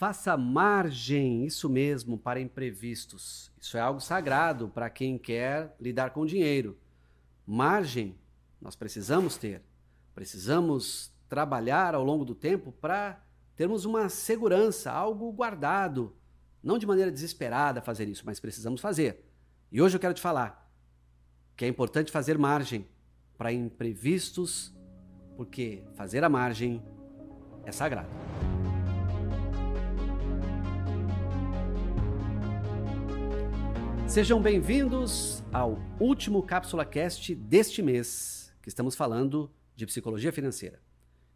Faça margem, isso mesmo, para imprevistos. Isso é algo sagrado para quem quer lidar com dinheiro. Margem nós precisamos ter. Precisamos trabalhar ao longo do tempo para termos uma segurança, algo guardado. Não de maneira desesperada fazer isso, mas precisamos fazer. E hoje eu quero te falar que é importante fazer margem para imprevistos, porque fazer a margem é sagrado. Sejam bem-vindos ao último Cápsula Cast deste mês, que estamos falando de psicologia financeira.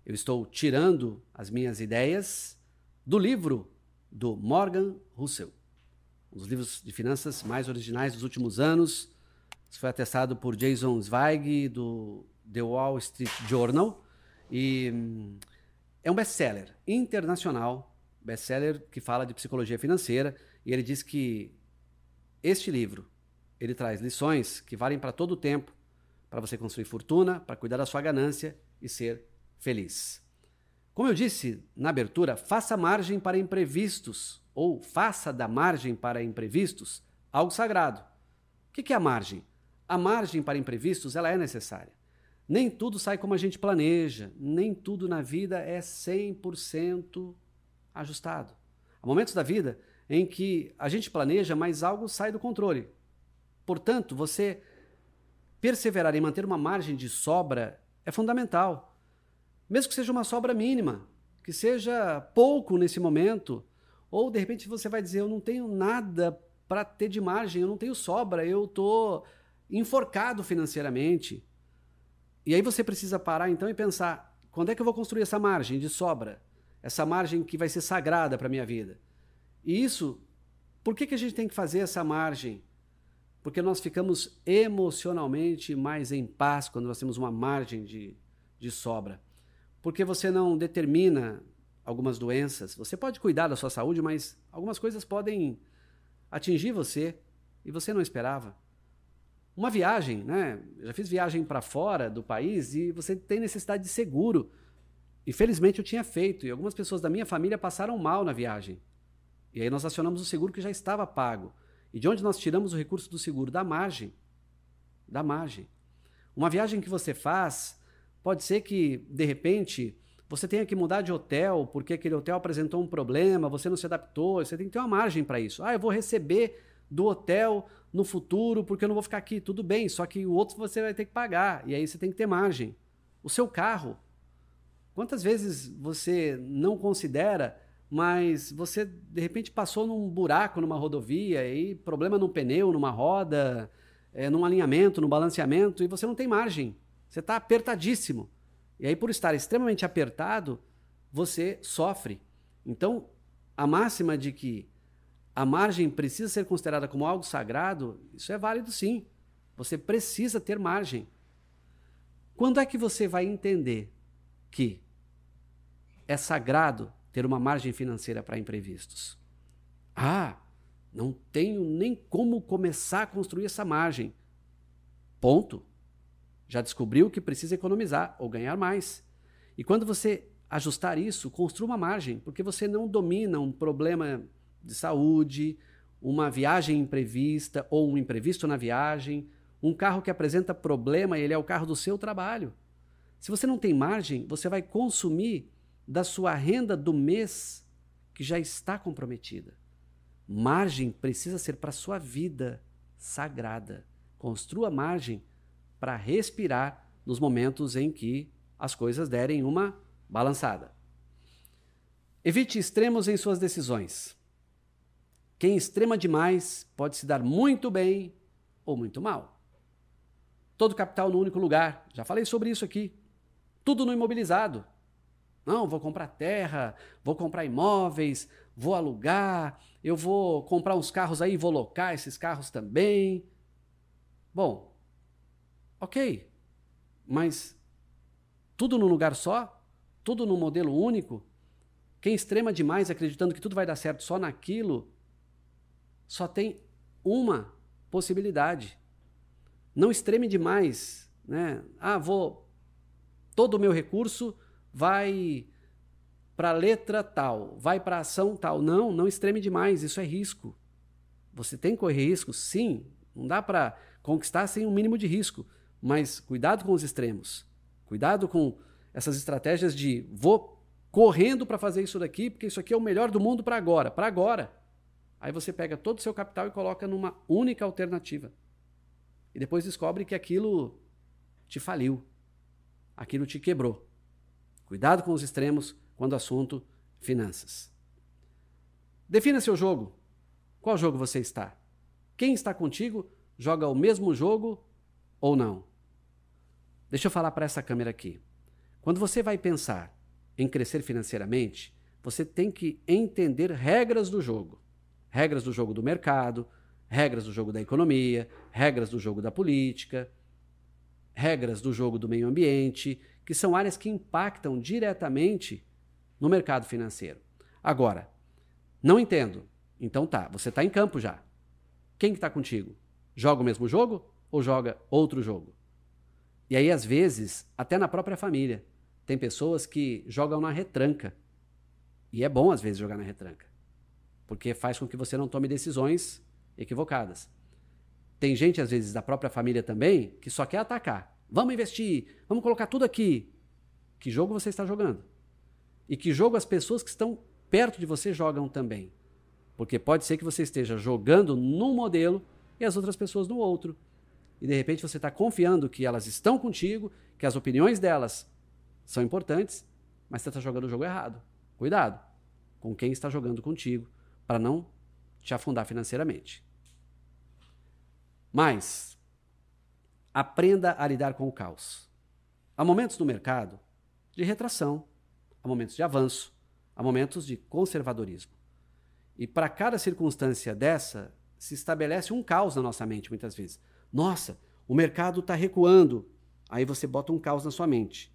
Eu estou tirando as minhas ideias do livro do Morgan Russell, um dos livros de finanças mais originais dos últimos anos. Isso foi atestado por Jason Zweig, do The Wall Street Journal. E hum, é um best-seller internacional, best-seller que fala de psicologia financeira. E ele diz que este livro ele traz lições que valem para todo o tempo, para você construir fortuna, para cuidar da sua ganância e ser feliz. Como eu disse na abertura, faça margem para imprevistos, ou faça da margem para imprevistos algo sagrado. O que é a margem? A margem para imprevistos ela é necessária. Nem tudo sai como a gente planeja, nem tudo na vida é 100% ajustado. Há momentos da vida em que a gente planeja, mas algo sai do controle. Portanto, você perseverar em manter uma margem de sobra é fundamental. Mesmo que seja uma sobra mínima, que seja pouco nesse momento, ou de repente você vai dizer: Eu não tenho nada para ter de margem, eu não tenho sobra, eu estou enforcado financeiramente. E aí você precisa parar então e pensar: quando é que eu vou construir essa margem de sobra? Essa margem que vai ser sagrada para a minha vida. E isso, por que, que a gente tem que fazer essa margem? Porque nós ficamos emocionalmente mais em paz quando nós temos uma margem de, de sobra porque você não determina algumas doenças. Você pode cuidar da sua saúde, mas algumas coisas podem atingir você e você não esperava. Uma viagem, né? Eu já fiz viagem para fora do país e você tem necessidade de seguro. E felizmente eu tinha feito, e algumas pessoas da minha família passaram mal na viagem. E aí nós acionamos o seguro que já estava pago. E de onde nós tiramos o recurso do seguro? Da margem. Da margem. Uma viagem que você faz Pode ser que, de repente, você tenha que mudar de hotel porque aquele hotel apresentou um problema, você não se adaptou, você tem que ter uma margem para isso. Ah, eu vou receber do hotel no futuro porque eu não vou ficar aqui. Tudo bem, só que o outro você vai ter que pagar e aí você tem que ter margem. O seu carro. Quantas vezes você não considera, mas você de repente passou num buraco numa rodovia e problema no pneu, numa roda, é, num alinhamento, no balanceamento e você não tem margem. Você está apertadíssimo. E aí, por estar extremamente apertado, você sofre. Então, a máxima de que a margem precisa ser considerada como algo sagrado, isso é válido sim. Você precisa ter margem. Quando é que você vai entender que é sagrado ter uma margem financeira para imprevistos? Ah, não tenho nem como começar a construir essa margem. Ponto. Já descobriu que precisa economizar ou ganhar mais. E quando você ajustar isso, construa uma margem, porque você não domina um problema de saúde, uma viagem imprevista ou um imprevisto na viagem, um carro que apresenta problema, ele é o carro do seu trabalho. Se você não tem margem, você vai consumir da sua renda do mês que já está comprometida. Margem precisa ser para sua vida sagrada. Construa margem para respirar nos momentos em que as coisas derem uma balançada. Evite extremos em suas decisões. Quem extrema demais pode se dar muito bem ou muito mal. Todo capital no único lugar. Já falei sobre isso aqui. Tudo no imobilizado. Não, vou comprar terra, vou comprar imóveis, vou alugar, eu vou comprar uns carros aí, vou locar esses carros também. Bom, Ok, mas tudo num lugar só? Tudo num modelo único? Quem extrema demais acreditando que tudo vai dar certo só naquilo, só tem uma possibilidade. Não extreme demais, né? Ah, vou todo o meu recurso vai para a letra tal, vai para a ação tal. Não, não extreme demais, isso é risco. Você tem que correr risco? Sim. Não dá para conquistar sem um mínimo de risco. Mas cuidado com os extremos. Cuidado com essas estratégias de vou correndo para fazer isso daqui, porque isso aqui é o melhor do mundo para agora. Para agora. Aí você pega todo o seu capital e coloca numa única alternativa. E depois descobre que aquilo te faliu. Aquilo te quebrou. Cuidado com os extremos quando o assunto finanças. Defina seu jogo. Qual jogo você está? Quem está contigo joga o mesmo jogo ou não? Deixa eu falar para essa câmera aqui. Quando você vai pensar em crescer financeiramente, você tem que entender regras do jogo. Regras do jogo do mercado, regras do jogo da economia, regras do jogo da política, regras do jogo do meio ambiente, que são áreas que impactam diretamente no mercado financeiro. Agora, não entendo. Então tá, você está em campo já. Quem que está contigo? Joga o mesmo jogo ou joga outro jogo? E aí, às vezes, até na própria família, tem pessoas que jogam na retranca. E é bom, às vezes, jogar na retranca. Porque faz com que você não tome decisões equivocadas. Tem gente, às vezes, da própria família também, que só quer atacar. Vamos investir, vamos colocar tudo aqui. Que jogo você está jogando? E que jogo as pessoas que estão perto de você jogam também? Porque pode ser que você esteja jogando num modelo e as outras pessoas no outro. E de repente você está confiando que elas estão contigo, que as opiniões delas são importantes, mas você está jogando o jogo errado. Cuidado com quem está jogando contigo para não te afundar financeiramente. Mas aprenda a lidar com o caos. Há momentos no mercado de retração, há momentos de avanço, há momentos de conservadorismo. E para cada circunstância dessa, se estabelece um caos na nossa mente, muitas vezes. Nossa, o mercado está recuando. Aí você bota um caos na sua mente.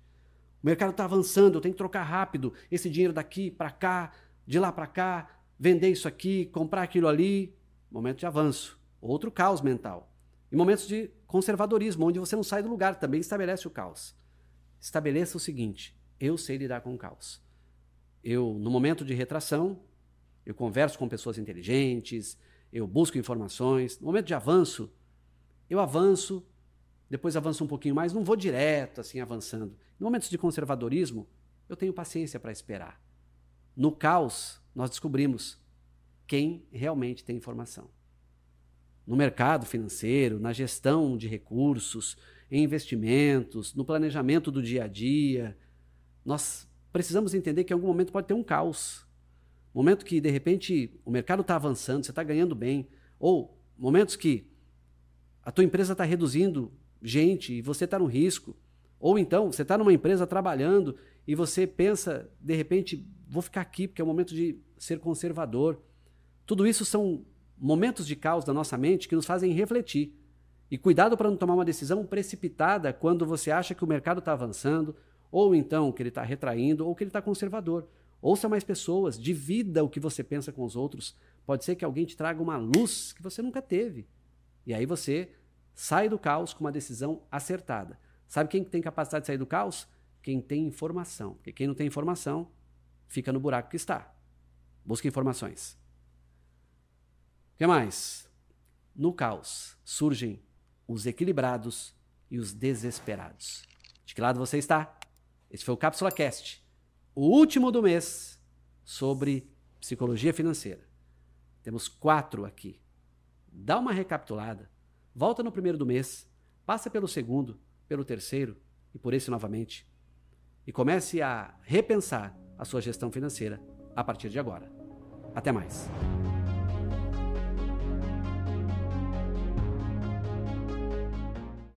O mercado está avançando, eu tenho que trocar rápido esse dinheiro daqui para cá, de lá para cá, vender isso aqui, comprar aquilo ali. Momento de avanço. Outro caos mental. E momentos de conservadorismo, onde você não sai do lugar, também estabelece o caos. Estabeleça o seguinte: eu sei lidar com o caos. Eu, no momento de retração, eu converso com pessoas inteligentes, eu busco informações. No momento de avanço, eu avanço, depois avanço um pouquinho mais, não vou direto assim avançando. Em momentos de conservadorismo, eu tenho paciência para esperar. No caos, nós descobrimos quem realmente tem informação. No mercado financeiro, na gestão de recursos, em investimentos, no planejamento do dia a dia, nós precisamos entender que em algum momento pode ter um caos. Momento que, de repente, o mercado está avançando, você está ganhando bem. Ou momentos que a tua empresa está reduzindo gente e você está no risco. Ou então, você está numa empresa trabalhando e você pensa, de repente, vou ficar aqui porque é o momento de ser conservador. Tudo isso são momentos de caos da nossa mente que nos fazem refletir. E cuidado para não tomar uma decisão precipitada quando você acha que o mercado está avançando, ou então que ele está retraindo, ou que ele está conservador. Ouça mais pessoas, divida o que você pensa com os outros. Pode ser que alguém te traga uma luz que você nunca teve. E aí você sai do caos com uma decisão acertada. Sabe quem tem capacidade de sair do caos? Quem tem informação. Porque quem não tem informação fica no buraco que está. Busca informações. Que mais? No caos surgem os equilibrados e os desesperados. De que lado você está? Esse foi o Cápsula Cast o último do mês, sobre psicologia financeira. Temos quatro aqui. Dá uma recapitulada, volta no primeiro do mês, passa pelo segundo, pelo terceiro e por esse novamente. E comece a repensar a sua gestão financeira a partir de agora. Até mais.